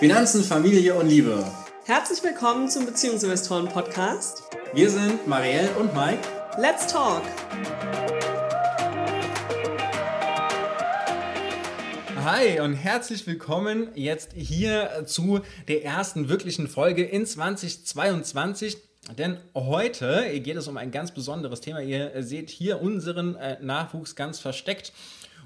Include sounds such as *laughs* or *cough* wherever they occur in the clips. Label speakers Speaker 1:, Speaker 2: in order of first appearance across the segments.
Speaker 1: Finanzen, Familie und Liebe.
Speaker 2: Herzlich willkommen zum Beziehungsinvestoren Podcast.
Speaker 1: Wir sind Marielle und Mike.
Speaker 2: Let's talk!
Speaker 1: Hi und herzlich willkommen jetzt hier zu der ersten wirklichen Folge in 2022. Denn heute geht es um ein ganz besonderes Thema. Ihr seht hier unseren äh, Nachwuchs ganz versteckt.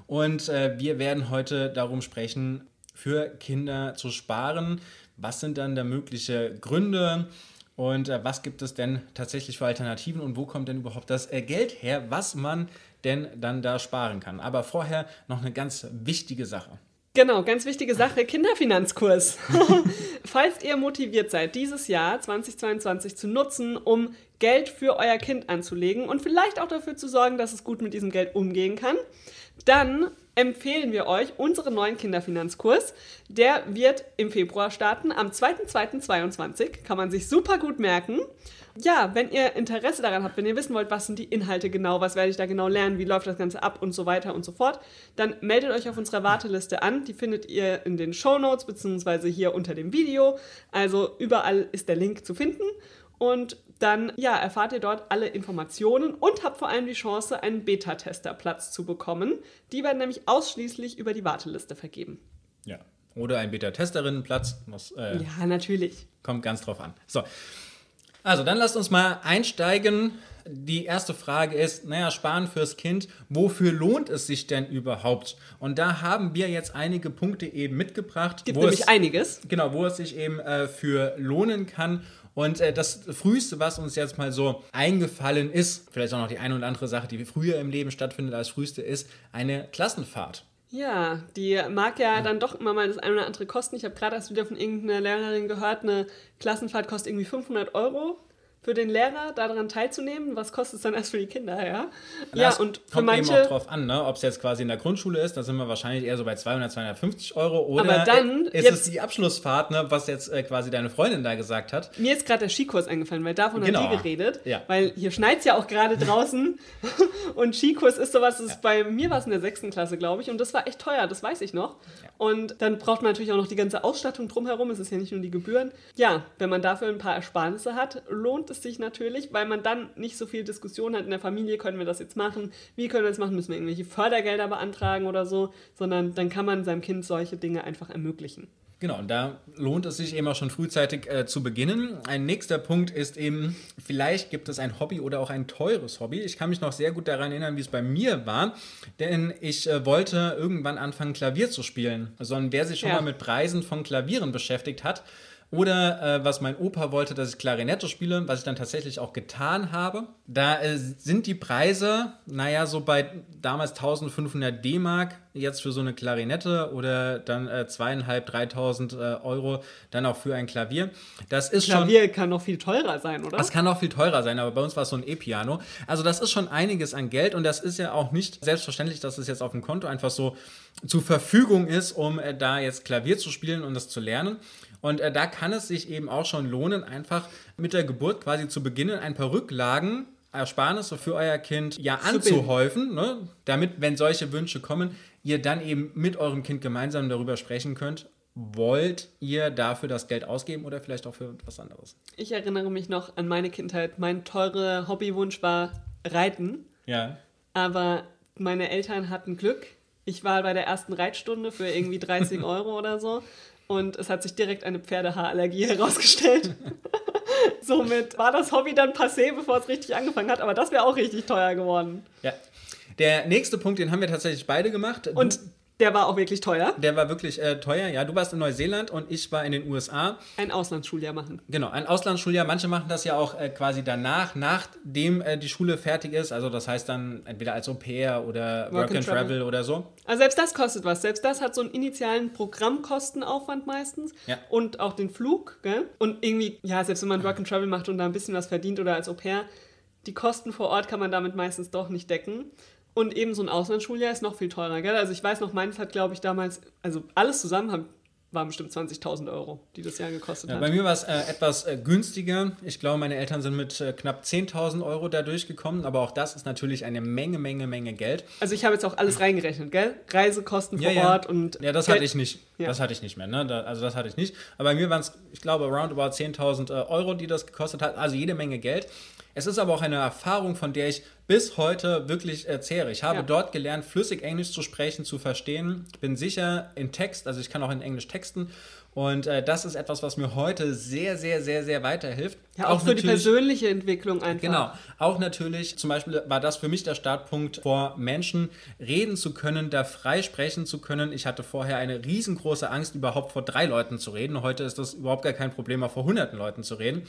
Speaker 1: Und äh, wir werden heute darum sprechen, für Kinder zu sparen. Was sind dann da mögliche Gründe? Und äh, was gibt es denn tatsächlich für Alternativen und wo kommt denn überhaupt das äh, Geld her, was man denn dann da sparen kann? Aber vorher noch eine ganz wichtige Sache.
Speaker 2: Genau, ganz wichtige Sache, Kinderfinanzkurs. *laughs* Falls ihr motiviert seid, dieses Jahr 2022 zu nutzen, um Geld für euer Kind anzulegen und vielleicht auch dafür zu sorgen, dass es gut mit diesem Geld umgehen kann, dann empfehlen wir euch unseren neuen Kinderfinanzkurs. Der wird im Februar starten, am 2.2.22. Kann man sich super gut merken. Ja, wenn ihr Interesse daran habt, wenn ihr wissen wollt, was sind die Inhalte genau, was werde ich da genau lernen, wie läuft das Ganze ab und so weiter und so fort, dann meldet euch auf unserer Warteliste an. Die findet ihr in den Show Notes beziehungsweise hier unter dem Video. Also überall ist der Link zu finden. Und dann ja, erfahrt ihr dort alle Informationen und habt vor allem die Chance, einen Beta-Tester-Platz zu bekommen. Die werden nämlich ausschließlich über die Warteliste vergeben.
Speaker 1: Ja, oder ein Beta-Testerinnenplatz.
Speaker 2: Äh, ja, natürlich.
Speaker 1: Kommt ganz drauf an. So, also dann lasst uns mal einsteigen. Die erste Frage ist, naja, sparen fürs Kind, wofür lohnt es sich denn überhaupt? Und da haben wir jetzt einige Punkte eben mitgebracht.
Speaker 2: Gibt nämlich
Speaker 1: es,
Speaker 2: einiges.
Speaker 1: Genau, wo es sich eben äh, für lohnen kann. Und äh, das Früheste, was uns jetzt mal so eingefallen ist, vielleicht auch noch die eine oder andere Sache, die früher im Leben stattfindet als Früheste, ist eine Klassenfahrt.
Speaker 2: Ja, die mag ja dann doch immer mal das eine oder andere kosten. Ich habe gerade erst wieder von irgendeiner Lehrerin gehört, eine Klassenfahrt kostet irgendwie 500 Euro für den Lehrer daran teilzunehmen. Was kostet es dann erst für die Kinder, ja?
Speaker 1: Ja, ja und für kommt manche eben auch drauf an, ne? ob es jetzt quasi in der Grundschule ist, da sind wir wahrscheinlich eher so bei 200, 250 Euro. Oder
Speaker 2: Aber dann,
Speaker 1: ist es die Abschlussfahrt, ne, was jetzt äh, quasi deine Freundin da gesagt hat.
Speaker 2: Mir ist gerade der Skikurs eingefallen, weil davon genau. hat die geredet.
Speaker 1: Ja.
Speaker 2: Weil hier schneit es ja auch gerade *laughs* draußen. und Skikurs ist sowas, das ja. bei mir war es in der sechsten Klasse, glaube ich. Und das war echt teuer, das weiß ich noch. Ja. Und dann braucht man natürlich auch noch die ganze Ausstattung drumherum. Es ist ja nicht nur die Gebühren. Ja, wenn man dafür ein paar Ersparnisse hat, lohnt es sich natürlich weil man dann nicht so viel Diskussion hat in der Familie, können wir das jetzt machen, wie können wir das machen, müssen wir irgendwelche Fördergelder beantragen oder so, sondern dann kann man seinem Kind solche Dinge einfach ermöglichen.
Speaker 1: Genau, und da lohnt es sich eben auch schon frühzeitig äh, zu beginnen. Ein nächster Punkt ist eben, vielleicht gibt es ein Hobby oder auch ein teures Hobby. Ich kann mich noch sehr gut daran erinnern, wie es bei mir war, denn ich äh, wollte irgendwann anfangen, Klavier zu spielen. Sondern wer sich schon ja. mal mit Preisen von Klavieren beschäftigt hat, oder äh, was mein Opa wollte, dass ich Klarinette spiele, was ich dann tatsächlich auch getan habe. Da äh, sind die Preise, naja, so bei damals 1500 D-Mark jetzt für so eine Klarinette oder dann äh, zweieinhalb, 3000 äh, Euro dann auch für ein Klavier. Das ist
Speaker 2: Klavier
Speaker 1: schon,
Speaker 2: kann noch viel teurer sein, oder?
Speaker 1: Das kann auch viel teurer sein, aber bei uns war es so ein E-Piano. Also das ist schon einiges an Geld und das ist ja auch nicht selbstverständlich, dass es jetzt auf dem Konto einfach so zur Verfügung ist, um äh, da jetzt Klavier zu spielen und das zu lernen. Und äh, da kann es sich eben auch schon lohnen, einfach mit der Geburt quasi zu beginnen, ein paar Rücklagen Ersparnisse für euer Kind ja anzuhäufen, ne? damit, wenn solche Wünsche kommen, ihr dann eben mit eurem Kind gemeinsam darüber sprechen könnt. Wollt ihr dafür das Geld ausgeben oder vielleicht auch für was anderes?
Speaker 2: Ich erinnere mich noch an meine Kindheit. Mein teurer Hobbywunsch war Reiten.
Speaker 1: Ja.
Speaker 2: Aber meine Eltern hatten Glück. Ich war bei der ersten Reitstunde für irgendwie 30 *laughs* Euro oder so und es hat sich direkt eine Pferdehaarallergie herausgestellt. *laughs* Somit war das Hobby dann passé, bevor es richtig angefangen hat, aber das wäre auch richtig teuer geworden.
Speaker 1: Ja. Der nächste Punkt, den haben wir tatsächlich beide gemacht.
Speaker 2: Und der war auch wirklich teuer.
Speaker 1: Der war wirklich äh, teuer, ja. Du warst in Neuseeland und ich war in den USA.
Speaker 2: Ein Auslandsschuljahr machen.
Speaker 1: Genau, ein Auslandsschuljahr. Manche machen das ja auch äh, quasi danach, nachdem äh, die Schule fertig ist. Also das heißt dann entweder als Au pair oder Work, Work and, and Travel. Travel. oder so.
Speaker 2: Also selbst das kostet was. Selbst das hat so einen initialen Programmkostenaufwand meistens.
Speaker 1: Ja.
Speaker 2: Und auch den Flug, gell? Und irgendwie, ja, selbst wenn man Work and Travel macht und da ein bisschen was verdient oder als Au pair, die Kosten vor Ort kann man damit meistens doch nicht decken. Und eben so ein Auslandsschuljahr ist noch viel teurer, gell? Also ich weiß noch, meins hat, glaube ich, damals, also alles zusammen haben, waren bestimmt 20.000 Euro, die das Jahr gekostet
Speaker 1: ja,
Speaker 2: hat.
Speaker 1: Bei mir war es äh, etwas äh, günstiger. Ich glaube, meine Eltern sind mit äh, knapp 10.000 Euro da durchgekommen, aber auch das ist natürlich eine Menge, Menge, Menge Geld.
Speaker 2: Also ich habe jetzt auch alles reingerechnet, gell? Reisekosten vor
Speaker 1: ja,
Speaker 2: Ort und...
Speaker 1: Ja, das Geld. hatte ich nicht. Ja. Das hatte ich nicht mehr, ne? Da, also das hatte ich nicht. Aber bei mir waren es, ich glaube, roundabout 10.000 äh, Euro, die das gekostet hat. Also jede Menge Geld. Es ist aber auch eine Erfahrung, von der ich bis heute wirklich erzähle. Ich habe ja. dort gelernt, flüssig Englisch zu sprechen, zu verstehen. Ich bin sicher in Text, also ich kann auch in Englisch texten und äh, das ist etwas, was mir heute sehr, sehr, sehr, sehr weiterhilft.
Speaker 2: Ja, auch, auch für die persönliche Entwicklung einfach.
Speaker 1: Genau. Auch natürlich, zum Beispiel war das für mich der Startpunkt, vor Menschen reden zu können, da frei sprechen zu können. Ich hatte vorher eine riesengroße Angst, überhaupt vor drei Leuten zu reden. Heute ist das überhaupt gar kein Problem, auch vor hunderten Leuten zu reden.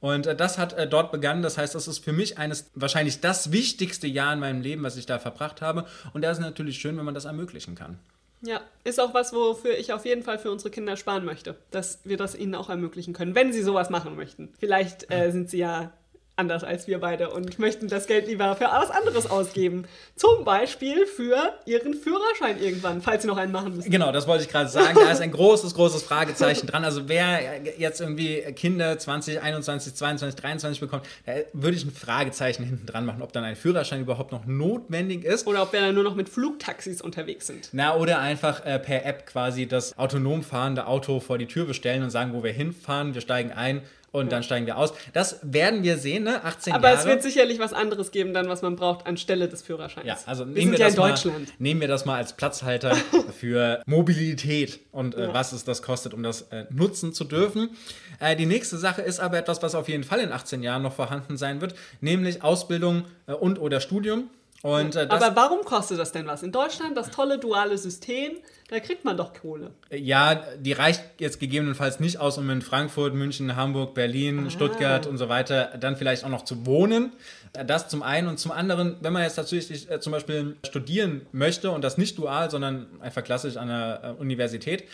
Speaker 1: Und äh, das hat äh, dort begonnen. Das heißt, das ist für mich eines wahrscheinlich das wichtigste Jahr in meinem Leben, was ich da verbracht habe. Und da ist es natürlich schön, wenn man das ermöglichen kann.
Speaker 2: Ja, ist auch was, wofür ich auf jeden Fall für unsere Kinder sparen möchte, dass wir das ihnen auch ermöglichen können, wenn sie sowas machen möchten. Vielleicht äh, sind sie ja anders als wir beide und möchten das Geld lieber für was anderes ausgeben. Zum Beispiel für ihren Führerschein irgendwann, falls sie noch einen machen müssen.
Speaker 1: Genau, das wollte ich gerade sagen. Da ist ein großes, großes Fragezeichen dran. Also wer jetzt irgendwie Kinder 2021, 22, 23 bekommt, würde ich ein Fragezeichen hinten dran machen, ob dann ein Führerschein überhaupt noch notwendig ist.
Speaker 2: Oder ob wir dann nur noch mit Flugtaxis unterwegs sind.
Speaker 1: Na, oder einfach äh, per App quasi das autonom fahrende Auto vor die Tür bestellen und sagen, wo wir hinfahren, wir steigen ein und dann steigen wir aus. Das werden wir sehen, ne? 18
Speaker 2: Aber
Speaker 1: Jahre.
Speaker 2: es wird sicherlich was anderes geben, dann, was man braucht anstelle des Führerscheins.
Speaker 1: Ja, also wir nehmen wir, ja das Mal, nehmen wir das mal als Platzhalter *laughs* für Mobilität und äh, ja. was es das kostet, um das äh, nutzen zu dürfen. Äh, die nächste Sache ist aber etwas, was auf jeden Fall in 18 Jahren noch vorhanden sein wird, nämlich Ausbildung äh, und oder Studium. Und,
Speaker 2: äh, Aber warum kostet das denn was? In Deutschland das tolle duale System, da kriegt man doch Kohle.
Speaker 1: Ja, die reicht jetzt gegebenenfalls nicht aus, um in Frankfurt, München, Hamburg, Berlin, ah. Stuttgart und so weiter dann vielleicht auch noch zu wohnen. Das zum einen und zum anderen, wenn man jetzt tatsächlich äh, zum Beispiel studieren möchte und das nicht dual, sondern einfach klassisch an der äh, Universität,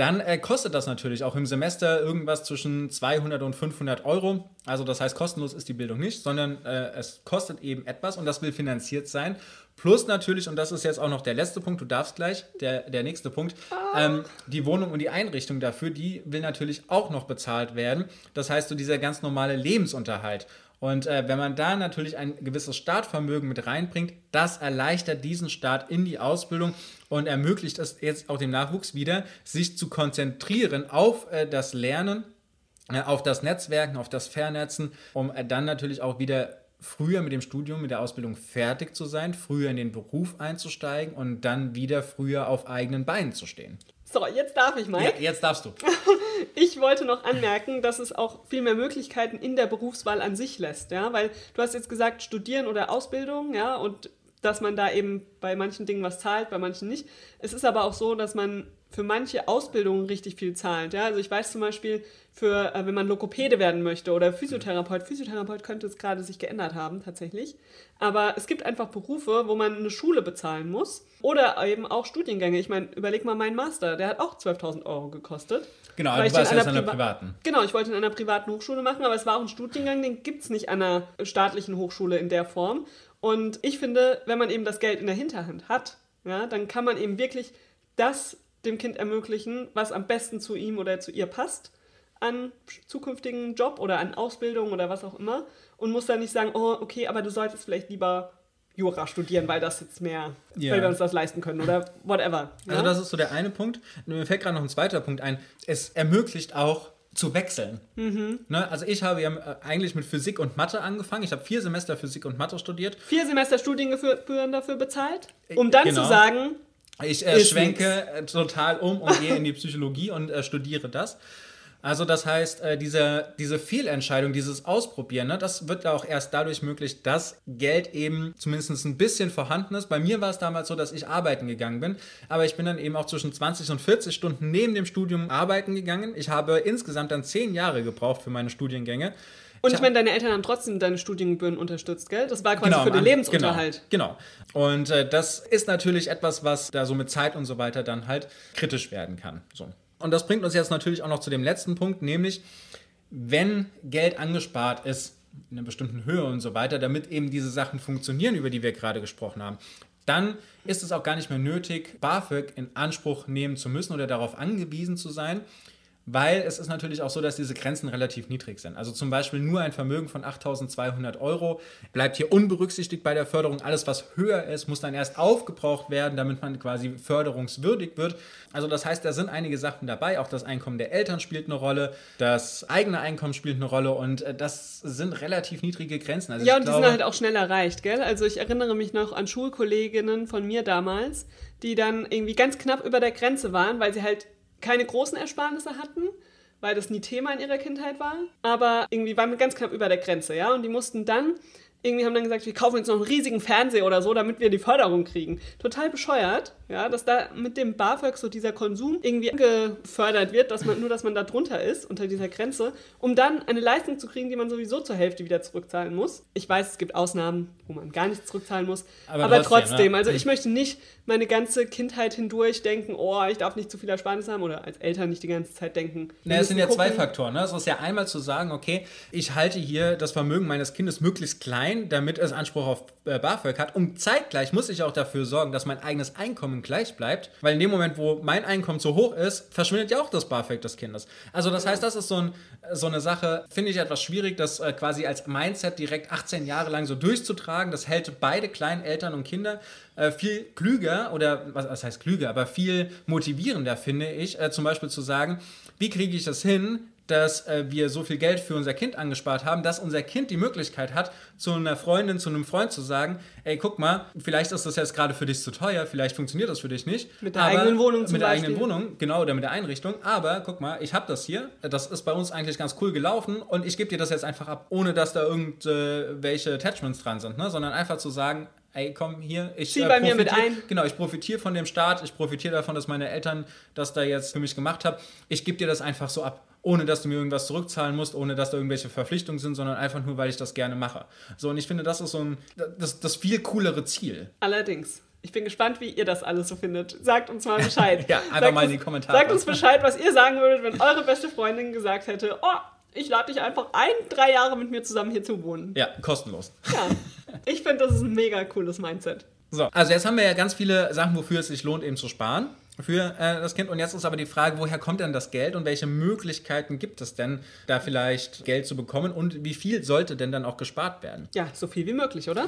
Speaker 1: dann äh, kostet das natürlich auch im Semester irgendwas zwischen 200 und 500 Euro. Also das heißt, kostenlos ist die Bildung nicht, sondern äh, es kostet eben etwas und das will finanziert sein. Plus natürlich, und das ist jetzt auch noch der letzte Punkt, du darfst gleich, der, der nächste Punkt, ähm, die Wohnung und die Einrichtung dafür, die will natürlich auch noch bezahlt werden. Das heißt, so dieser ganz normale Lebensunterhalt. Und äh, wenn man da natürlich ein gewisses Startvermögen mit reinbringt, das erleichtert diesen Start in die Ausbildung und ermöglicht es jetzt auch dem Nachwuchs wieder, sich zu konzentrieren auf äh, das Lernen, äh, auf das Netzwerken, auf das Vernetzen, um äh, dann natürlich auch wieder früher mit dem Studium, mit der Ausbildung fertig zu sein, früher in den Beruf einzusteigen und dann wieder früher auf eigenen Beinen zu stehen.
Speaker 2: So, jetzt darf ich mal. Ja,
Speaker 1: jetzt darfst du. *laughs*
Speaker 2: ich wollte noch anmerken, dass es auch viel mehr Möglichkeiten in der Berufswahl an sich lässt, ja, weil du hast jetzt gesagt, studieren oder Ausbildung, ja, und dass man da eben bei manchen Dingen was zahlt, bei manchen nicht. Es ist aber auch so, dass man für manche Ausbildungen richtig viel zahlt. Ja? Also ich weiß zum Beispiel, für, äh, wenn man Lokopäde werden möchte oder Physiotherapeut, Physiotherapeut könnte es gerade sich geändert haben tatsächlich. Aber es gibt einfach Berufe, wo man eine Schule bezahlen muss oder eben auch Studiengänge. Ich meine, überleg mal meinen Master, der hat auch 12.000 Euro gekostet.
Speaker 1: Genau, aber du warst jetzt an einer privaten.
Speaker 2: Genau, ich wollte in einer privaten Hochschule machen, aber es war auch ein Studiengang, den gibt es nicht an einer staatlichen Hochschule in der Form. Und ich finde, wenn man eben das Geld in der Hinterhand hat, ja, dann kann man eben wirklich das dem Kind ermöglichen, was am besten zu ihm oder zu ihr passt an zukünftigen Job oder an Ausbildung oder was auch immer und muss dann nicht sagen, oh, okay, aber du solltest vielleicht lieber Jura studieren, weil das jetzt mehr, yeah. weil wir uns das leisten können oder whatever.
Speaker 1: Ja? Also das ist so der eine Punkt. Mir fällt gerade noch ein zweiter Punkt ein. Es ermöglicht auch zu wechseln. Mhm. Ne? Also ich habe ja äh, eigentlich mit Physik und Mathe angefangen. Ich habe vier Semester Physik und Mathe studiert.
Speaker 2: Vier Semester Studiengebühren dafür bezahlt, um dann genau. zu sagen,
Speaker 1: ich äh, schwenke nix. total um und gehe in die Psychologie und äh, studiere das. Also das heißt, äh, diese, diese Fehlentscheidung, dieses Ausprobieren, ne, das wird ja auch erst dadurch möglich, dass Geld eben zumindest ein bisschen vorhanden ist. Bei mir war es damals so, dass ich arbeiten gegangen bin, aber ich bin dann eben auch zwischen 20 und 40 Stunden neben dem Studium arbeiten gegangen. Ich habe insgesamt dann zehn Jahre gebraucht für meine Studiengänge.
Speaker 2: Und ich meine, deine Eltern haben trotzdem deine Studiengebühren unterstützt, gell? Das war quasi genau, für den Lebensunterhalt.
Speaker 1: Genau. genau. Und äh, das ist natürlich etwas, was da so mit Zeit und so weiter dann halt kritisch werden kann. So. Und das bringt uns jetzt natürlich auch noch zu dem letzten Punkt, nämlich wenn Geld angespart ist in einer bestimmten Höhe und so weiter, damit eben diese Sachen funktionieren, über die wir gerade gesprochen haben, dann ist es auch gar nicht mehr nötig, BAföG in Anspruch nehmen zu müssen oder darauf angewiesen zu sein, weil es ist natürlich auch so, dass diese Grenzen relativ niedrig sind. Also zum Beispiel nur ein Vermögen von 8.200 Euro bleibt hier unberücksichtigt bei der Förderung. Alles, was höher ist, muss dann erst aufgebraucht werden, damit man quasi förderungswürdig wird. Also das heißt, da sind einige Sachen dabei. Auch das Einkommen der Eltern spielt eine Rolle, das eigene Einkommen spielt eine Rolle und äh, das sind relativ niedrige Grenzen.
Speaker 2: Also ja, und die sind halt auch schnell erreicht, gell? Also ich erinnere mich noch an Schulkolleginnen von mir damals, die dann irgendwie ganz knapp über der Grenze waren, weil sie halt keine großen Ersparnisse hatten, weil das nie Thema in ihrer Kindheit war, aber irgendwie waren wir ganz knapp über der Grenze, ja, und die mussten dann irgendwie haben dann gesagt, wir kaufen jetzt noch einen riesigen Fernseher oder so, damit wir die Förderung kriegen. Total bescheuert, ja, dass da mit dem BAföG so dieser Konsum irgendwie gefördert wird, dass man nur, dass man da drunter ist, unter dieser Grenze, um dann eine Leistung zu kriegen, die man sowieso zur Hälfte wieder zurückzahlen muss. Ich weiß, es gibt Ausnahmen, wo man gar nichts zurückzahlen muss, aber, aber trotzdem, trotzdem, also ich möchte nicht meine ganze Kindheit hindurch denken, oh, ich darf nicht zu viel Ersparnis haben oder als Eltern nicht die ganze Zeit denken.
Speaker 1: Na, es sind ja gucken. zwei Faktoren. Ne? Es ist ja einmal zu sagen, okay, ich halte hier das Vermögen meines Kindes möglichst klein ein, damit es Anspruch auf äh, BAföG hat. Und zeitgleich muss ich auch dafür sorgen, dass mein eigenes Einkommen gleich bleibt, weil in dem Moment, wo mein Einkommen zu hoch ist, verschwindet ja auch das BAföG des Kindes. Also das heißt, das ist so, ein, so eine Sache, finde ich etwas schwierig, das äh, quasi als Mindset direkt 18 Jahre lang so durchzutragen. Das hält beide kleinen Eltern und Kinder äh, viel klüger oder was, heißt klüger, aber viel motivierender, finde ich, zum Beispiel zu sagen, wie kriege ich das hin, dass äh, wir so viel Geld für unser Kind angespart haben, dass unser Kind die Möglichkeit hat, zu einer Freundin, zu einem Freund zu sagen, ey, guck mal, vielleicht ist das jetzt gerade für dich zu teuer, vielleicht funktioniert das für dich nicht.
Speaker 2: Mit der eigenen Wohnung
Speaker 1: zum Mit der Beispiel. eigenen Wohnung, genau, oder mit der Einrichtung. Aber guck mal, ich habe das hier, das ist bei uns eigentlich ganz cool gelaufen und ich gebe dir das jetzt einfach ab, ohne dass da irgendwelche Attachments dran sind, ne? sondern einfach zu sagen, ey, komm hier, ich
Speaker 2: Zieh äh, bei mir mit ein.
Speaker 1: Genau, ich profitiere von dem Staat, ich profitiere davon, dass meine Eltern das da jetzt für mich gemacht haben. Ich gebe dir das einfach so ab ohne dass du mir irgendwas zurückzahlen musst, ohne dass da irgendwelche Verpflichtungen sind, sondern einfach nur, weil ich das gerne mache. So, und ich finde, das ist so ein, das, das viel coolere Ziel.
Speaker 2: Allerdings. Ich bin gespannt, wie ihr das alles so findet. Sagt uns mal Bescheid. *laughs*
Speaker 1: ja, einfach sagt mal in die Kommentare.
Speaker 2: Sagt uns Bescheid, was ihr sagen würdet, wenn eure beste Freundin gesagt hätte, oh, ich lade dich einfach ein, drei Jahre mit mir zusammen hier zu wohnen.
Speaker 1: Ja, kostenlos.
Speaker 2: Ja, ich finde, das ist ein mega cooles Mindset.
Speaker 1: So, also jetzt haben wir ja ganz viele Sachen, wofür es sich lohnt, eben zu sparen für äh, das Kind. Und jetzt ist aber die Frage, woher kommt denn das Geld und welche Möglichkeiten gibt es denn, da vielleicht Geld zu bekommen und wie viel sollte denn dann auch gespart werden?
Speaker 2: Ja, so viel wie möglich, oder?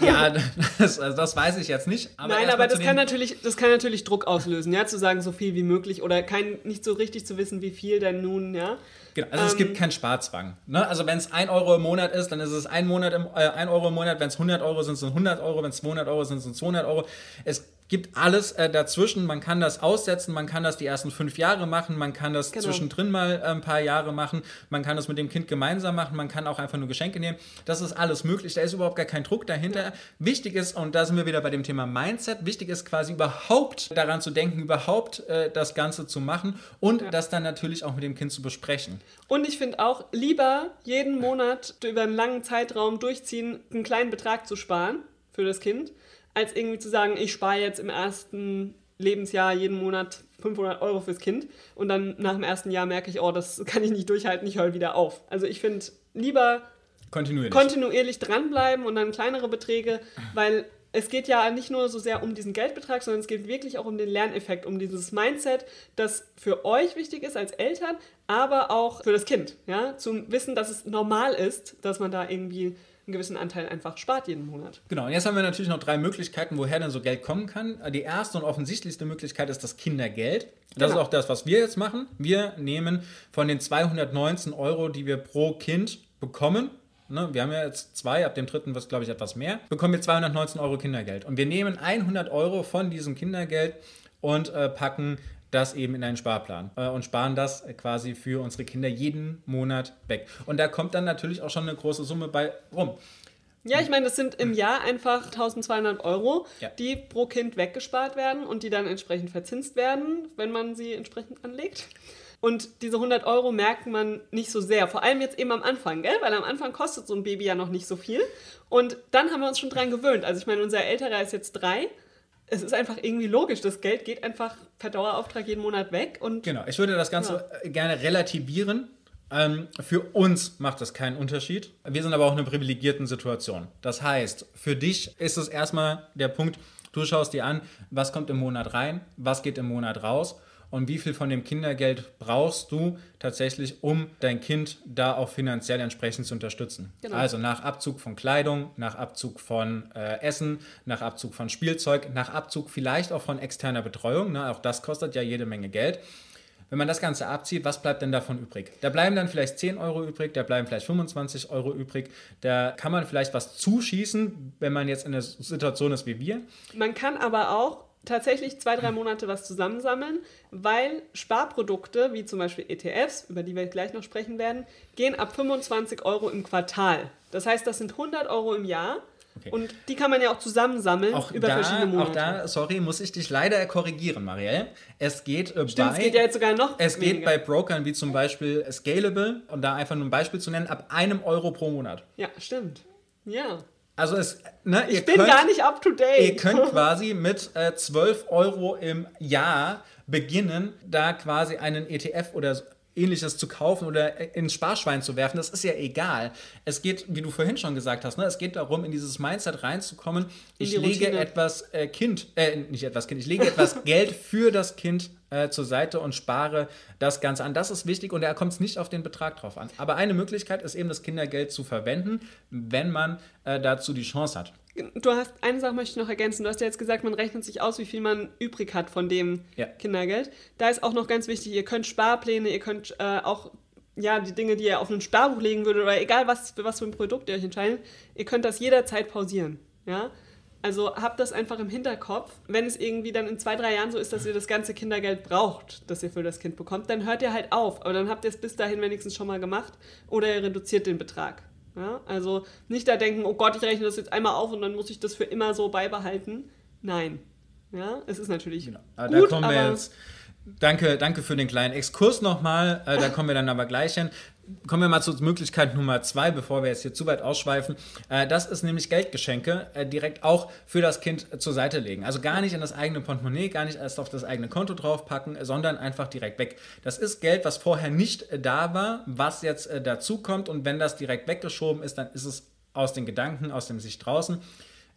Speaker 1: ja, *laughs* das, also das, weiß ich jetzt nicht.
Speaker 2: Aber Nein, aber das kann, natürlich, das kann natürlich Druck auslösen, ja, zu sagen, so viel wie möglich oder kein, nicht so richtig zu wissen, wie viel denn nun, ja.
Speaker 1: Genau, also ähm, es gibt ähm, keinen Sparzwang. Ne? Also wenn es 1 Euro im Monat ist, dann ist es 1, Monat im, äh, 1 Euro im Monat. Wenn es 100 Euro sind, sind es 100 Euro. Wenn es 200 Euro sind, sind es 200 Euro. Es gibt alles äh, dazwischen. Man kann das aussetzen, man kann das die ersten fünf Jahre machen, man kann das genau. zwischendrin mal äh, ein paar Jahre machen, man kann das mit dem Kind gemeinsam machen, man kann auch einfach nur Geschenke nehmen. Das ist alles möglich. Da ist überhaupt gar kein Druck dahinter. Ja. Wichtig ist, und da sind wir wieder bei dem Thema Mindset, wichtig ist quasi überhaupt daran zu denken, überhaupt äh, das Ganze zu machen und ja. das dann natürlich auch mit dem Kind zu besprechen.
Speaker 2: Und ich finde auch, lieber jeden Monat über einen langen Zeitraum durchziehen, einen kleinen Betrag zu sparen für das Kind, als irgendwie zu sagen, ich spare jetzt im ersten Lebensjahr jeden Monat 500 Euro fürs Kind und dann nach dem ersten Jahr merke ich, oh, das *laughs* kann ich nicht durchhalten, ich höre wieder auf. Also ich finde lieber
Speaker 1: kontinuierlich.
Speaker 2: kontinuierlich dranbleiben und dann kleinere Beträge, weil es geht ja nicht nur so sehr um diesen Geldbetrag, sondern es geht wirklich auch um den Lerneffekt, um dieses Mindset, das für euch wichtig ist als Eltern, aber auch für das Kind. Ja? Zum Wissen, dass es normal ist, dass man da irgendwie einen gewissen Anteil einfach spart jeden Monat.
Speaker 1: Genau, und jetzt haben wir natürlich noch drei Möglichkeiten, woher denn so Geld kommen kann. Die erste und offensichtlichste Möglichkeit ist das Kindergeld. Das genau. ist auch das, was wir jetzt machen. Wir nehmen von den 219 Euro, die wir pro Kind bekommen, ne, wir haben ja jetzt zwei, ab dem dritten wird es, glaube ich, etwas mehr, bekommen wir 219 Euro Kindergeld. Und wir nehmen 100 Euro von diesem Kindergeld und äh, packen das eben in einen Sparplan äh, und sparen das quasi für unsere Kinder jeden Monat weg. Und da kommt dann natürlich auch schon eine große Summe bei rum.
Speaker 2: Ja, ich meine, das sind im Jahr einfach 1200 Euro, ja. die pro Kind weggespart werden und die dann entsprechend verzinst werden, wenn man sie entsprechend anlegt. Und diese 100 Euro merkt man nicht so sehr, vor allem jetzt eben am Anfang, gell? weil am Anfang kostet so ein Baby ja noch nicht so viel. Und dann haben wir uns schon dran gewöhnt. Also ich meine, unser Älterer ist jetzt drei es ist einfach irgendwie logisch. Das Geld geht einfach per Dauerauftrag jeden Monat weg. Und
Speaker 1: genau, ich würde das Ganze ja. gerne relativieren. Ähm, für uns macht das keinen Unterschied. Wir sind aber auch in einer privilegierten Situation. Das heißt, für dich ist es erstmal der Punkt, du schaust dir an, was kommt im Monat rein, was geht im Monat raus und wie viel von dem Kindergeld brauchst du tatsächlich, um dein Kind da auch finanziell entsprechend zu unterstützen. Genau. Also nach Abzug von Kleidung, nach Abzug von äh, Essen, nach Abzug von Spielzeug, nach Abzug vielleicht auch von externer Betreuung. Ne? Auch das kostet ja jede Menge Geld. Wenn man das Ganze abzieht, was bleibt denn davon übrig? Da bleiben dann vielleicht 10 Euro übrig, da bleiben vielleicht 25 Euro übrig. Da kann man vielleicht was zuschießen, wenn man jetzt in der Situation ist wie wir.
Speaker 2: Man kann aber auch tatsächlich zwei, drei Monate was zusammensammeln, weil Sparprodukte, wie zum Beispiel ETFs, über die wir gleich noch sprechen werden, gehen ab 25 Euro im Quartal. Das heißt, das sind 100 Euro im Jahr. Okay. Und die kann man ja auch zusammensammeln
Speaker 1: auch über da, verschiedene Monate. Auch da, sorry, muss ich dich leider korrigieren, Marielle. Es geht
Speaker 2: äh, Stimmt, bei. Es geht ja jetzt sogar noch.
Speaker 1: Es weniger. geht bei Brokern wie zum Beispiel Scalable, und da einfach nur ein Beispiel zu nennen, ab einem Euro pro Monat.
Speaker 2: Ja, stimmt. Ja.
Speaker 1: Also es, ne,
Speaker 2: ich bin könnt, gar nicht up to date.
Speaker 1: Ihr könnt *laughs* quasi mit äh, 12 Euro im Jahr beginnen, da quasi einen ETF oder ähnliches zu kaufen oder ins Sparschwein zu werfen, das ist ja egal. Es geht, wie du vorhin schon gesagt hast, ne, es geht darum, in dieses Mindset reinzukommen. Ich lege Routine. etwas äh, Kind, äh, nicht etwas Kind, ich lege etwas *laughs* Geld für das Kind äh, zur Seite und spare das Ganze an. Das ist wichtig und da kommt es nicht auf den Betrag drauf an. Aber eine Möglichkeit ist eben, das Kindergeld zu verwenden, wenn man äh, dazu die Chance hat.
Speaker 2: Du hast eine Sache möchte ich noch ergänzen. Du hast ja jetzt gesagt, man rechnet sich aus, wie viel man übrig hat von dem ja. Kindergeld. Da ist auch noch ganz wichtig, ihr könnt Sparpläne, ihr könnt äh, auch ja, die Dinge, die ihr auf ein Sparbuch legen würdet oder egal was für was für ein Produkt ihr euch entscheidet, ihr könnt das jederzeit pausieren. Ja? Also habt das einfach im Hinterkopf. Wenn es irgendwie dann in zwei, drei Jahren so ist, dass ihr das ganze Kindergeld braucht, das ihr für das Kind bekommt, dann hört ihr halt auf. Aber dann habt ihr es bis dahin wenigstens schon mal gemacht oder ihr reduziert den Betrag. Ja? Also nicht da denken, oh Gott, ich rechne das jetzt einmal auf und dann muss ich das für immer so beibehalten. Nein. Ja, es ist natürlich genau.
Speaker 1: gut, da kommen wir jetzt. Danke, danke für den kleinen Exkurs nochmal. Äh, da kommen wir dann aber gleich hin kommen wir mal zur Möglichkeit Nummer zwei, bevor wir jetzt hier zu weit ausschweifen. Äh, das ist nämlich Geldgeschenke äh, direkt auch für das Kind zur Seite legen. Also gar nicht in das eigene Portemonnaie, gar nicht erst auf das eigene Konto draufpacken, sondern einfach direkt weg. Das ist Geld, was vorher nicht äh, da war, was jetzt äh, dazu kommt und wenn das direkt weggeschoben ist, dann ist es aus den Gedanken, aus dem Sicht draußen.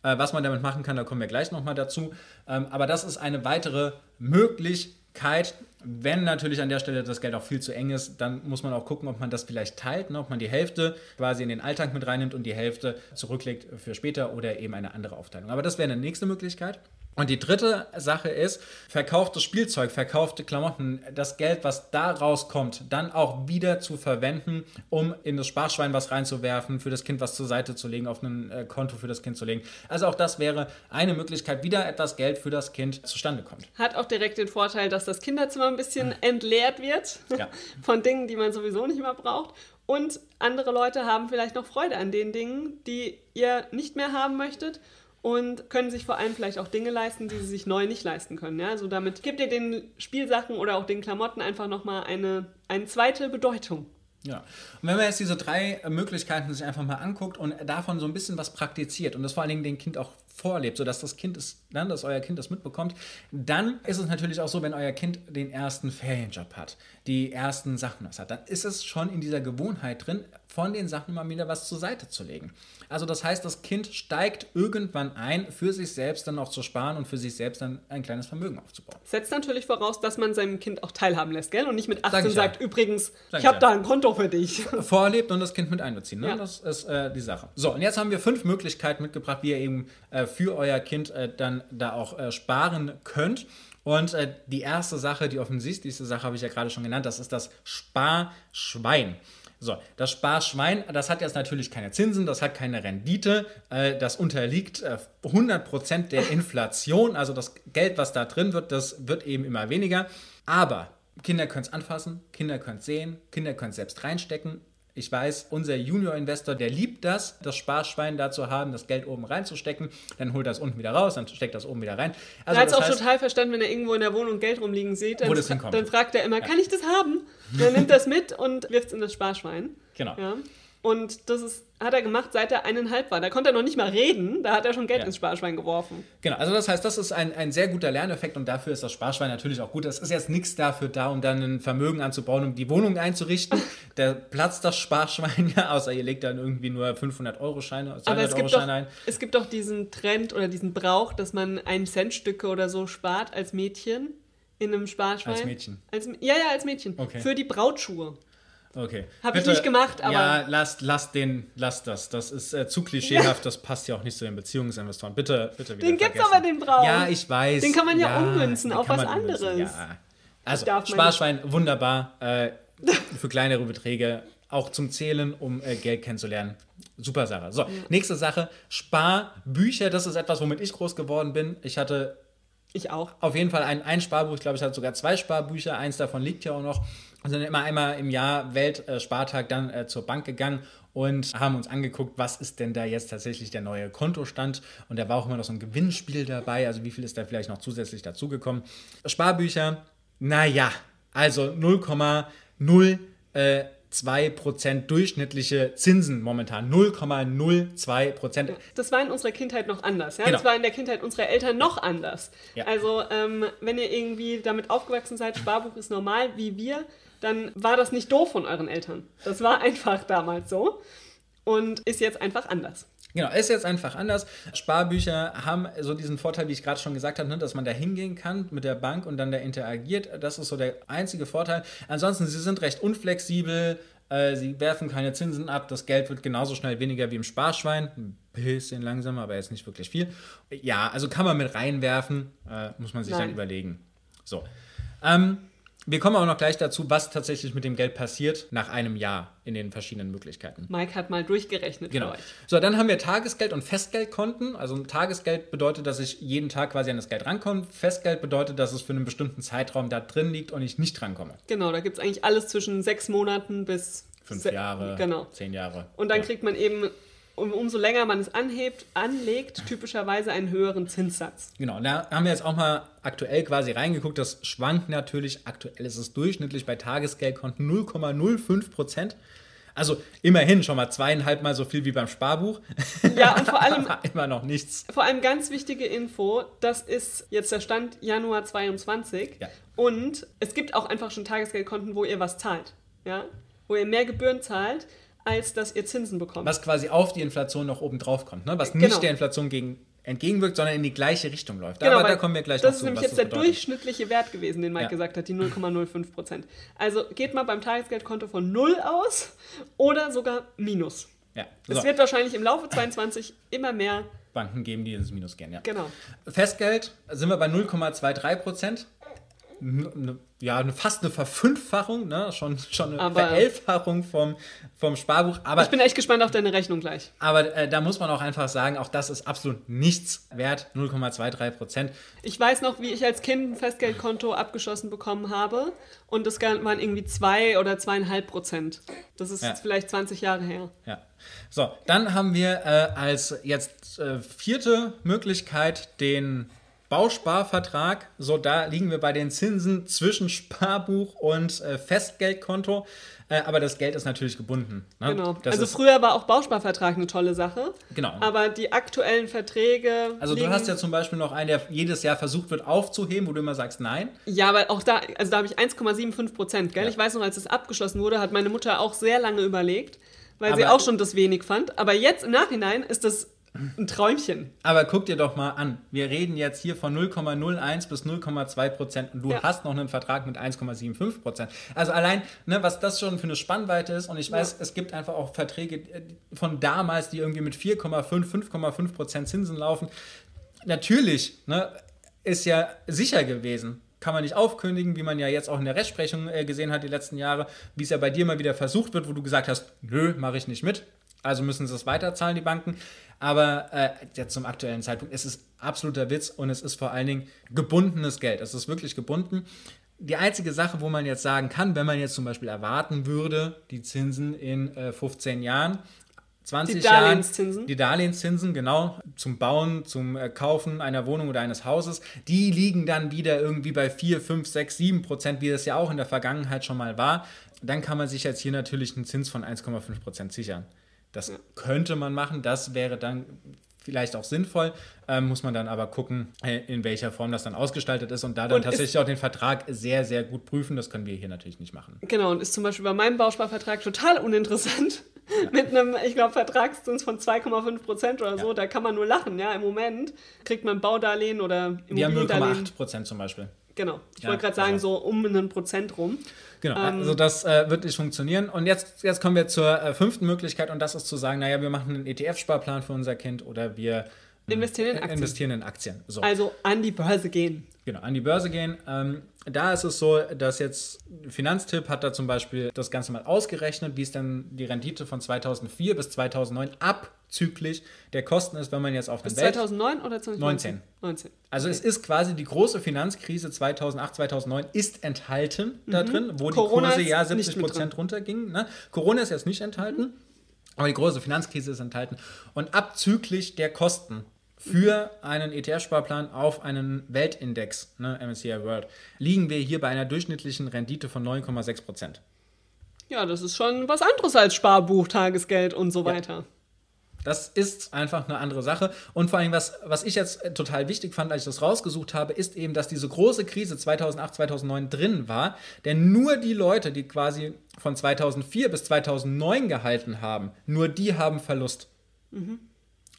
Speaker 1: Äh, was man damit machen kann, da kommen wir gleich nochmal dazu. Ähm, aber das ist eine weitere Möglichkeit, wenn natürlich an der Stelle das Geld auch viel zu eng ist, dann muss man auch gucken, ob man das vielleicht teilt, ne? ob man die Hälfte quasi in den Alltag mit reinnimmt und die Hälfte zurücklegt für später oder eben eine andere Aufteilung. Aber das wäre eine nächste Möglichkeit. Und die dritte Sache ist, verkauftes Spielzeug, verkaufte Klamotten, das Geld, was da rauskommt, dann auch wieder zu verwenden, um in das Sparschwein was reinzuwerfen, für das Kind was zur Seite zu legen, auf ein äh, Konto für das Kind zu legen. Also auch das wäre eine Möglichkeit, wieder etwas Geld für das Kind zustande kommt.
Speaker 2: Hat auch direkt den Vorteil, dass das Kinderzimmer ein bisschen entleert wird ja. *laughs* von Dingen, die man sowieso nicht mehr braucht. Und andere Leute haben vielleicht noch Freude an den Dingen, die ihr nicht mehr haben möchtet und können sich vor allem vielleicht auch Dinge leisten, die sie sich neu nicht leisten können. Ja? Also damit gibt ihr den Spielsachen oder auch den Klamotten einfach nochmal eine, eine zweite Bedeutung.
Speaker 1: Ja, und wenn man jetzt diese drei Möglichkeiten sich einfach mal anguckt und davon so ein bisschen was praktiziert und das vor allen Dingen dem Kind auch vorlebt, sodass das Kind es, dann, dass euer Kind das mitbekommt, dann ist es natürlich auch so, wenn euer Kind den ersten Ferienjob hat, die ersten Sachen was hat, dann ist es schon in dieser Gewohnheit drin, von den Sachen mal wieder was zur Seite zu legen. Also das heißt, das Kind steigt irgendwann ein, für sich selbst dann auch zu sparen und für sich selbst dann ein kleines Vermögen aufzubauen.
Speaker 2: Setzt natürlich voraus, dass man seinem Kind auch teilhaben lässt, gell? Und nicht mit 18 Sag sagt, ja. übrigens, Sag ich habe ja. da ein Konto für dich.
Speaker 1: Vorlebt und das Kind mit einbeziehen. Ne? Ja. Das ist äh, die Sache. So, und jetzt haben wir fünf Möglichkeiten mitgebracht, wie ihr eben äh, für euer Kind äh, dann da auch äh, sparen könnt. Und äh, die erste Sache, die offensichtlichste Sache habe ich ja gerade schon genannt, das ist das Sparschwein. So, das Sparschwein, das hat jetzt natürlich keine Zinsen, das hat keine Rendite, äh, das unterliegt äh, 100% der Inflation, also das Geld, was da drin wird, das wird eben immer weniger. Aber Kinder können es anfassen, Kinder können es sehen, Kinder können es selbst reinstecken ich weiß, unser Junior-Investor, der liebt das, das Sparschwein da zu haben, das Geld oben reinzustecken. Dann holt er es unten wieder raus, dann steckt das oben wieder rein.
Speaker 2: Also, er hat es auch heißt, total verstanden, wenn er irgendwo in der Wohnung Geld rumliegen sieht. Dann, dann fragt er immer, ja. kann ich das haben? Dann nimmt das mit und wirft es in das Sparschwein.
Speaker 1: Genau.
Speaker 2: Ja. Und das ist, hat er gemacht, seit er eineinhalb war. Da konnte er noch nicht mal reden, da hat er schon Geld ja. ins Sparschwein geworfen.
Speaker 1: Genau, also das heißt, das ist ein, ein sehr guter Lerneffekt und dafür ist das Sparschwein natürlich auch gut. Es ist jetzt nichts dafür da, um dann ein Vermögen anzubauen, um die Wohnung einzurichten. *laughs* Der platzt das Sparschwein ja, außer ihr legt dann irgendwie nur 500-Euro-Scheine, 200-Euro-Scheine ein.
Speaker 2: Es gibt doch diesen Trend oder diesen Brauch, dass man ein Centstücke oder so spart als Mädchen in einem Sparschwein.
Speaker 1: Als Mädchen?
Speaker 2: Als, ja, ja, als Mädchen.
Speaker 1: Okay.
Speaker 2: Für die Brautschuhe.
Speaker 1: Okay.
Speaker 2: Für die, ja, ja, als Mädchen.
Speaker 1: Okay.
Speaker 2: Für die Brautschuhe.
Speaker 1: Okay.
Speaker 2: Hab ich nicht gemacht, aber-
Speaker 1: Ja, lasst, lasst den, lasst das. Das ist äh, zu klischeehaft, das passt ja auch nicht zu den Beziehungsinvestoren. Bitte, bitte wieder
Speaker 2: Den gibt's
Speaker 1: vergessen.
Speaker 2: aber, den Braun.
Speaker 1: Ja, ich weiß.
Speaker 2: Den kann man ja ummünzen
Speaker 1: den
Speaker 2: auf was
Speaker 1: ummünzen,
Speaker 2: anderes.
Speaker 1: Ja. Also, Sparschwein, wunderbar. Äh, *laughs* für kleinere Beträge, auch zum Zählen, um äh, Geld kennenzulernen. Super Sache. So, nächste Sache. Sparbücher, das ist etwas, womit ich groß geworden bin. Ich hatte
Speaker 2: Ich auch.
Speaker 1: auf jeden Fall ein, ein Sparbuch, ich glaube, ich hatte sogar zwei Sparbücher, eins davon liegt ja auch noch. Sind immer einmal im Jahr Weltspartag dann äh, zur Bank gegangen und haben uns angeguckt, was ist denn da jetzt tatsächlich der neue Kontostand. Und da war auch immer noch so ein Gewinnspiel dabei, also wie viel ist da vielleicht noch zusätzlich dazugekommen. Sparbücher, naja, also 0,02% durchschnittliche Zinsen momentan. 0,02%.
Speaker 2: Das war in unserer Kindheit noch anders. Ja?
Speaker 1: Genau.
Speaker 2: Das war in der Kindheit unserer Eltern noch anders.
Speaker 1: Ja.
Speaker 2: Also, ähm, wenn ihr irgendwie damit aufgewachsen seid, Sparbuch ist normal, wie wir, dann war das nicht doof von euren Eltern. Das war einfach damals so und ist jetzt einfach anders.
Speaker 1: Genau, ist jetzt einfach anders. Sparbücher haben so diesen Vorteil, wie ich gerade schon gesagt habe, ne, dass man da hingehen kann mit der Bank und dann da interagiert. Das ist so der einzige Vorteil. Ansonsten, sie sind recht unflexibel. äh, Sie werfen keine Zinsen ab. Das Geld wird genauso schnell weniger wie im Sparschwein. Ein bisschen langsamer, aber jetzt nicht wirklich viel. Ja, also kann man mit reinwerfen. Äh, muss man sich dann
Speaker 2: Nein.
Speaker 1: überlegen. So. Ähm, wir kommen auch noch gleich dazu, was tatsächlich mit dem Geld passiert nach einem Jahr in den verschiedenen Möglichkeiten.
Speaker 2: Mike hat mal durchgerechnet
Speaker 1: Genau.
Speaker 2: für euch.
Speaker 1: So, dann haben wir Tagesgeld und Festgeldkonten. Also Tagesgeld bedeutet, dass ich jeden Tag quasi an das Geld rankomme. Festgeld bedeutet, dass es für einen bestimmten Zeitraum da drin liegt und ich nicht rankomme.
Speaker 2: Genau, da gibt es eigentlich alles zwischen sechs Monaten bis
Speaker 1: Fünf Jahre,
Speaker 2: Genau.
Speaker 1: zehn Jahre.
Speaker 2: Und dann
Speaker 1: Ja.
Speaker 2: kriegt man eben, um, umso länger man es anhebt, anlegt, typischerweise einen höheren Zinssatz.
Speaker 1: Genau, da haben wir jetzt auch mal aktuell quasi reingeguckt. Das schwankt natürlich. Aktuell ist es durchschnittlich bei Tagesgeldkonten 0,05 Prozent. Also immerhin schon mal zweieinhalb Mal so viel wie beim Sparbuch.
Speaker 2: Ja, und vor allem, *laughs*
Speaker 1: immer noch nichts.
Speaker 2: vor allem ganz wichtige Info, das ist jetzt der Stand Januar 22.
Speaker 1: Ja.
Speaker 2: Und es gibt auch einfach schon Tagesgeldkonten, wo ihr was zahlt. Ja? Wo ihr mehr Gebühren zahlt, als dass ihr Zinsen bekommt.
Speaker 1: Was quasi auf die Inflation noch oben drauf kommt. Ne? Was
Speaker 2: Genau.
Speaker 1: nicht der Inflation gegen, entgegenwirkt, sondern in die gleiche Richtung läuft.
Speaker 2: Genau,
Speaker 1: Aber da kommen wir gleich
Speaker 2: Das
Speaker 1: noch
Speaker 2: ist
Speaker 1: zu.
Speaker 2: nämlich
Speaker 1: was
Speaker 2: jetzt
Speaker 1: das
Speaker 2: der
Speaker 1: bedeutet.
Speaker 2: durchschnittliche Wert gewesen, den Mike
Speaker 1: Ja.
Speaker 2: gesagt hat, die 0,05 Prozent. Also geht mal beim Tagesgeldkonto von 0 aus oder sogar Minus.
Speaker 1: Ja,
Speaker 2: Es
Speaker 1: so.
Speaker 2: wird wahrscheinlich im Laufe 22 immer mehr.
Speaker 1: Banken geben die ins Minus gehen, ja.
Speaker 2: Genau.
Speaker 1: Festgeld sind wir bei 0,23 Prozent. Ja, fast eine Verfünffachung, ne? schon, schon eine
Speaker 2: Aber-
Speaker 1: Verelfachung vom, vom Sparbuch. Aber,
Speaker 2: Ich bin echt gespannt auf deine Rechnung gleich.
Speaker 1: aber äh, da muss man auch einfach sagen, auch das ist absolut nichts wert, 0,23 Prozent.
Speaker 2: Ich weiß noch, wie ich als Kind ein Festgeldkonto abgeschlossen bekommen habe und das waren irgendwie 2 oder 2,5 Prozent. Das ist
Speaker 1: Ja.
Speaker 2: jetzt vielleicht 20 Jahre her.
Speaker 1: Ja. So, dann haben wir äh, als jetzt äh, vierte Möglichkeit den Bausparvertrag. So, da liegen wir bei den Zinsen zwischen Sparbuch und äh, Festgeldkonto. Äh, aber das Geld ist natürlich gebunden. Ne?
Speaker 2: Genau.
Speaker 1: Das
Speaker 2: also früher war auch Bausparvertrag eine tolle Sache.
Speaker 1: Genau.
Speaker 2: Aber die aktuellen Verträge.
Speaker 1: also du hast ja zum Beispiel noch einen, der jedes Jahr versucht wird aufzuheben, wo du immer sagst, nein.
Speaker 2: Ja, aber auch da, also da habe ich 1,75 Prozent, gell?
Speaker 1: Ja.
Speaker 2: Ich weiß noch, als es abgeschlossen wurde, hat meine Mutter auch sehr lange überlegt, weil
Speaker 1: Aber-
Speaker 2: sie auch schon das wenig fand. Aber jetzt im Nachhinein ist das ein Träumchen.
Speaker 1: Aber guck dir doch mal an. Wir reden jetzt hier von 0,01 bis 0,2 Prozent und du
Speaker 2: Ja.
Speaker 1: hast noch einen Vertrag mit 1,75 Prozent. Also allein, ne, was das schon für eine Spannweite ist und ich weiß,
Speaker 2: Ja.
Speaker 1: es gibt einfach auch Verträge äh, von damals, die irgendwie mit 4,5, 5,5 Prozent Zinsen laufen. Natürlich, ne, ist ja sicher gewesen. Kann man nicht aufkündigen, wie man ja jetzt auch in der Rechtsprechung äh, gesehen hat die letzten Jahre, wie es ja bei dir mal wieder versucht wird, wo du gesagt hast, nö, mache ich nicht mit. Also müssen sie es weiterzahlen, die Banken. Aber äh, jetzt zum aktuellen Zeitpunkt, es ist absoluter Witz und es ist vor allen Dingen gebundenes Geld. Es ist wirklich gebunden. Die einzige Sache, wo man jetzt sagen kann, wenn man jetzt zum Beispiel erwarten würde, die Zinsen in äh, 15 Jahren, 20
Speaker 2: Die
Speaker 1: Jahren,
Speaker 2: Darlehenszinsen.
Speaker 1: die Darlehenszinsen, genau, zum Bauen, zum äh, Kaufen einer Wohnung oder eines Hauses, die liegen dann wieder irgendwie bei 4, 5, 6, 7 Prozent, wie das ja auch in der Vergangenheit schon mal war. Dann kann man sich jetzt hier natürlich einen Zins von 1,5 Prozent sichern. Das könnte man machen, das wäre dann vielleicht auch sinnvoll, ähm, muss man dann aber gucken, äh, in welcher Form das dann ausgestaltet ist und da dann
Speaker 2: Und
Speaker 1: tatsächlich auch den Vertrag sehr, sehr gut prüfen. Das können wir hier natürlich nicht machen.
Speaker 2: Genau, und ist zum Beispiel bei meinem Bausparvertrag total uninteressant. Mit einem, ich glaube, Vertragszins von 2,5 Prozent oder so.
Speaker 1: Ja.
Speaker 2: Da kann man nur lachen, ja. Im Moment kriegt man Baudarlehen oder
Speaker 1: Wir haben
Speaker 2: Immobiliendarlehen.
Speaker 1: 0,8 Prozent zum Beispiel.
Speaker 2: Genau. Ich
Speaker 1: Ja,
Speaker 2: wollte gerade sagen,
Speaker 1: also-
Speaker 2: so um einen Prozent rum.
Speaker 1: Genau,
Speaker 2: Ähm,
Speaker 1: also das äh, wird nicht funktionieren. Und jetzt, jetzt kommen wir zur äh, fünften Möglichkeit und das ist zu sagen, naja, wir machen einen ETF-Sparplan für unser Kind oder wir
Speaker 2: Investieren in
Speaker 1: äh,
Speaker 2: Aktien.
Speaker 1: investieren in Aktien. So.
Speaker 2: Also an die Börse gehen.
Speaker 1: Genau, an die Börse gehen. Ähm, da ist es so, dass jetzt Finanztipp hat da zum Beispiel das Ganze mal ausgerechnet, wie es dann die Rendite von 2004 bis 2009 abzüglich der Kosten ist, wenn man jetzt auf
Speaker 2: Bis
Speaker 1: den Welt...
Speaker 2: 2009 oder 2019? 19.
Speaker 1: Also es ist quasi die große Finanzkrise 2008, 2009 ist enthalten da drin, wo die
Speaker 2: Mhm. Corona
Speaker 1: Kurse
Speaker 2: ist
Speaker 1: ja
Speaker 2: nicht
Speaker 1: 70
Speaker 2: mit
Speaker 1: Prozent runtergingen. Ne? Corona ist jetzt nicht enthalten, aber die große Finanzkrise ist enthalten. Und abzüglich der Kosten für einen ETF-Sparplan auf einen Weltindex, ne, MSCI World, liegen wir hier bei einer durchschnittlichen Rendite von 9,6 Prozent.
Speaker 2: Ja, das ist schon was anderes als Sparbuch, Tagesgeld und so weiter.
Speaker 1: Das ist einfach eine andere Sache. Und vor allem, was, was ich jetzt äh, total wichtig fand, als ich das rausgesucht habe, ist eben, dass diese große Krise 2008, 2009 drin war. Denn nur die Leute, die quasi von 2004 bis 2009 gehalten haben, nur die haben Verlust.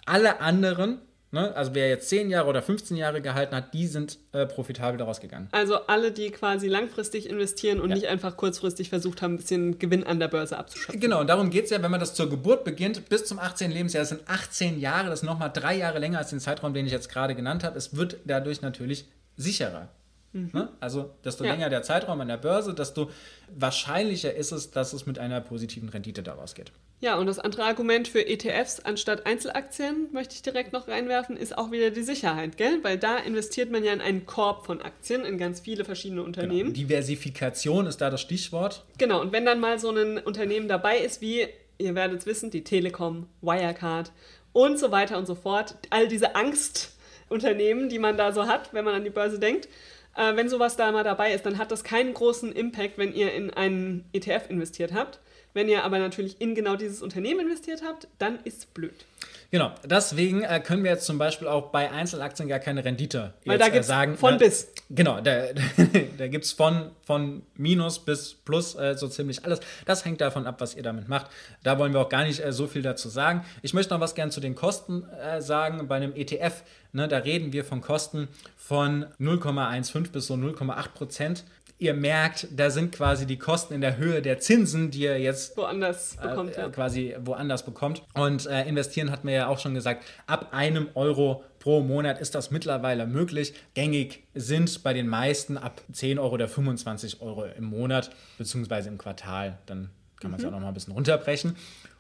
Speaker 1: Alle anderen, ne, also wer jetzt 10 Jahre oder 15 Jahre gehalten hat, die sind äh, profitabel daraus gegangen.
Speaker 2: Also alle, die quasi langfristig investieren und
Speaker 1: Ja.
Speaker 2: nicht einfach kurzfristig versucht haben, ein bisschen Gewinn an der Börse abzuschöpfen.
Speaker 1: Genau, und darum geht es ja, wenn man das zur Geburt beginnt, bis zum 18. Lebensjahr, das sind 18 Jahre, das ist nochmal drei Jahre länger als den Zeitraum, den ich jetzt gerade genannt habe. Es wird dadurch natürlich sicherer. Ne? Also, desto
Speaker 2: Ja.
Speaker 1: länger der Zeitraum an der Börse, desto wahrscheinlicher ist es, dass es mit einer positiven Rendite daraus geht.
Speaker 2: Ja, und das andere Argument für ETFs anstatt Einzelaktien, möchte ich direkt noch reinwerfen, ist auch wieder die Sicherheit, gell? Weil da investiert man ja in einen Korb von Aktien, in ganz viele verschiedene
Speaker 1: Genau.
Speaker 2: Unternehmen.
Speaker 1: Diversifikation ist da das Stichwort.
Speaker 2: Genau, und wenn dann mal so ein Unternehmen dabei ist, wie, ihr werdet es wissen, die Telekom, Wirecard und so weiter und so fort, all diese Angstunternehmen, die man da so hat, wenn man an die Börse denkt, äh, wenn sowas da mal dabei ist, dann hat das keinen großen Impact, wenn ihr in einen ETF investiert habt. Wenn ihr aber natürlich in genau dieses Unternehmen investiert habt, dann ist blöd.
Speaker 1: Genau, deswegen äh, können wir jetzt zum Beispiel auch bei Einzelaktien gar keine Rendite
Speaker 2: Weil
Speaker 1: jetzt,
Speaker 2: da gibt's
Speaker 1: äh, sagen.
Speaker 2: von
Speaker 1: ne?
Speaker 2: bis.
Speaker 1: Genau, da, *laughs* da gibt es von, von Minus bis Plus äh, so ziemlich alles. Das hängt davon ab, was ihr damit macht. Da wollen wir auch gar nicht äh, so viel dazu sagen. Ich möchte noch was gern zu den Kosten äh, sagen. Bei einem ETF, ne, da reden wir von Kosten von 0,15 bis so 0,8 Prozent. Ihr merkt, da sind quasi die Kosten in der Höhe der Zinsen, die ihr jetzt
Speaker 2: Woanders bekommt.
Speaker 1: äh,
Speaker 2: ja.
Speaker 1: quasi woanders bekommt. Und äh, investieren hat mir ja auch schon gesagt, ab einem Euro pro Monat ist das mittlerweile möglich. Gängig sind bei den meisten ab 10 Euro oder 25 Euro im Monat, beziehungsweise im Quartal. Dann kann man es ja noch mal ein bisschen runterbrechen.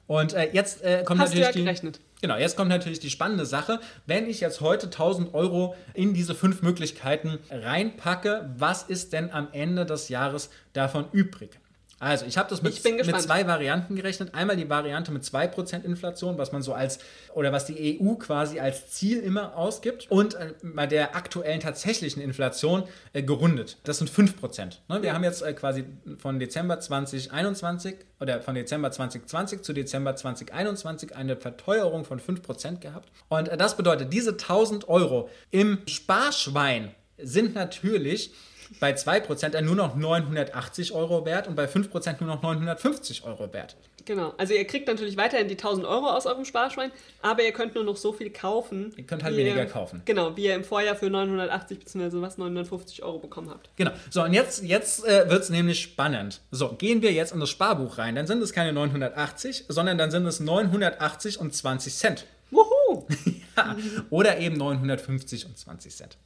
Speaker 1: Und äh, jetzt äh, kommt.
Speaker 2: Hast du
Speaker 1: natürlich
Speaker 2: ja
Speaker 1: die,
Speaker 2: gerechnet.
Speaker 1: Genau, jetzt kommt natürlich die spannende Sache. Wenn ich jetzt heute 1000 Euro in diese fünf Möglichkeiten reinpacke, was ist denn am Ende des Jahres davon übrig? Also, ich habe das mit, mit zwei Varianten gerechnet. Einmal die Variante mit 2% Inflation, was man so als, oder was die EU quasi als Ziel immer ausgibt. Und äh, bei der aktuellen tatsächlichen Inflation äh, gerundet. Das sind 5%. Ne? Wir haben jetzt äh, quasi von Dezember 2021 oder von Dezember 2020 zu Dezember 2021 eine Verteuerung von 5% gehabt. Und äh, das bedeutet, diese 1000 Euro im Sparschwein sind natürlich bei 2% dann nur noch 980 Euro wert und bei 5% nur noch 950 Euro wert.
Speaker 2: Genau. Also ihr kriegt natürlich weiterhin die 1000 Euro aus eurem Sparschwein, aber ihr könnt nur noch so viel kaufen.
Speaker 1: Ihr könnt halt weniger
Speaker 2: ihr,
Speaker 1: kaufen.
Speaker 2: Genau, wie ihr im Vorjahr für 980 bzw. was 950 Euro bekommen habt.
Speaker 1: Genau. So, und jetzt, jetzt äh, wird es nämlich spannend. So, gehen wir jetzt in das Sparbuch rein. Dann sind es keine 980, sondern dann sind es 980 und 20 Cent.
Speaker 2: Wuhu! *laughs*
Speaker 1: Ja, oder eben 950 und 20 Cent.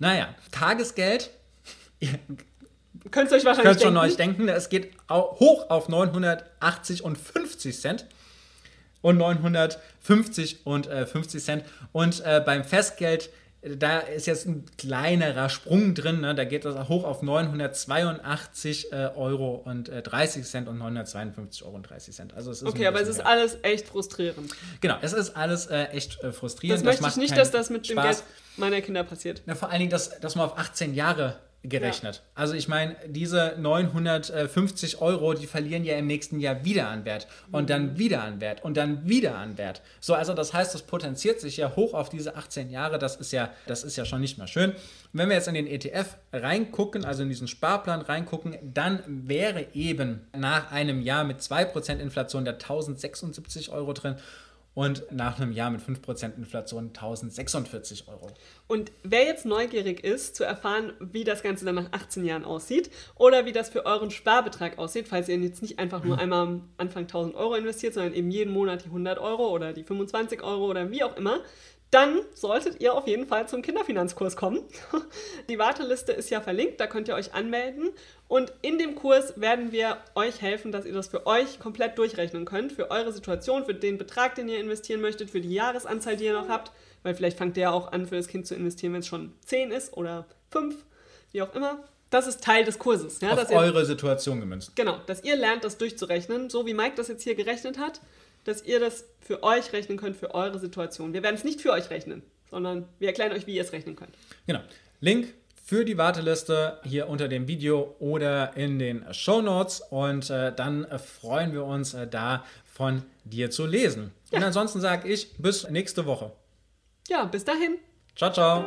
Speaker 1: Naja, Tagesgeld, *laughs* ihr
Speaker 2: Könnt ihr euch wahrscheinlich denken.
Speaker 1: euch denken, es geht hoch auf 980 und 50 Cent und 950 und äh, 50 Cent. Und äh, beim Festgeld, da ist jetzt ein kleinerer Sprung drin, ne? da geht das hoch auf 982 äh, Euro und äh, 30 Cent und 952 Euro und 30 Cent. Also es ist
Speaker 2: Okay, aber es ist
Speaker 1: mehr.
Speaker 2: alles echt frustrierend.
Speaker 1: Genau, es ist alles äh, echt äh, frustrierend.
Speaker 2: Das möchte ich nicht, dass das mit dem
Speaker 1: Spaß.
Speaker 2: Geld meiner Kinder passiert.
Speaker 1: Na, vor allen Dingen das, das mal auf 18 Jahre gerechnet. Also ich meine, diese 950 Euro, die verlieren ja im nächsten Jahr wieder an Wert und dann wieder an Wert und dann wieder an Wert. So, also das heißt, das potenziert sich ja hoch auf diese 18 Jahre. Das ist ja, das ist ja schon nicht mehr schön. Wenn wir jetzt in den ETF reingucken, also in diesen Sparplan reingucken, dann wäre eben nach einem Jahr mit 2% Inflation der 1076 Euro drin. Und nach einem Jahr mit 5% Inflation 1046 Euro.
Speaker 2: Und wer jetzt neugierig ist, zu erfahren, wie das Ganze dann nach 18 Jahren aussieht oder wie das für euren Sparbetrag aussieht, falls ihr jetzt nicht einfach nur einmal am Anfang 1000 Euro investiert, sondern eben jeden Monat die 100 Euro oder die 25 Euro oder wie auch immer, dann solltet ihr auf jeden Fall zum Kinderfinanzkurs kommen. *laughs* Die Warteliste ist ja verlinkt, da könnt ihr euch anmelden. Und in dem Kurs werden wir euch helfen, dass ihr das für euch komplett durchrechnen könnt, für eure Situation, für den Betrag, den ihr investieren möchtet, für die Jahresanzahl, die ihr noch habt. Weil vielleicht fangt ihr auch an, für das Kind zu investieren, wenn es schon 10 ist oder 5, wie auch immer. Das ist Teil des Kurses. Ja,
Speaker 1: Auf eure Situation gemünzt.
Speaker 2: Genau, dass ihr lernt, das durchzurechnen, so wie Mike das jetzt hier gerechnet hat dass ihr das für euch rechnen könnt, für eure Situation. Wir werden es nicht für euch rechnen, sondern wir erklären euch, wie ihr es rechnen könnt.
Speaker 1: Genau. Link für die Warteliste hier unter dem Video oder in den Show Notes und äh, dann äh, freuen wir uns äh, da von dir zu lesen. Ja. Und ansonsten sage ich bis nächste Woche.
Speaker 2: Ja, bis dahin.
Speaker 1: Ciao, ciao.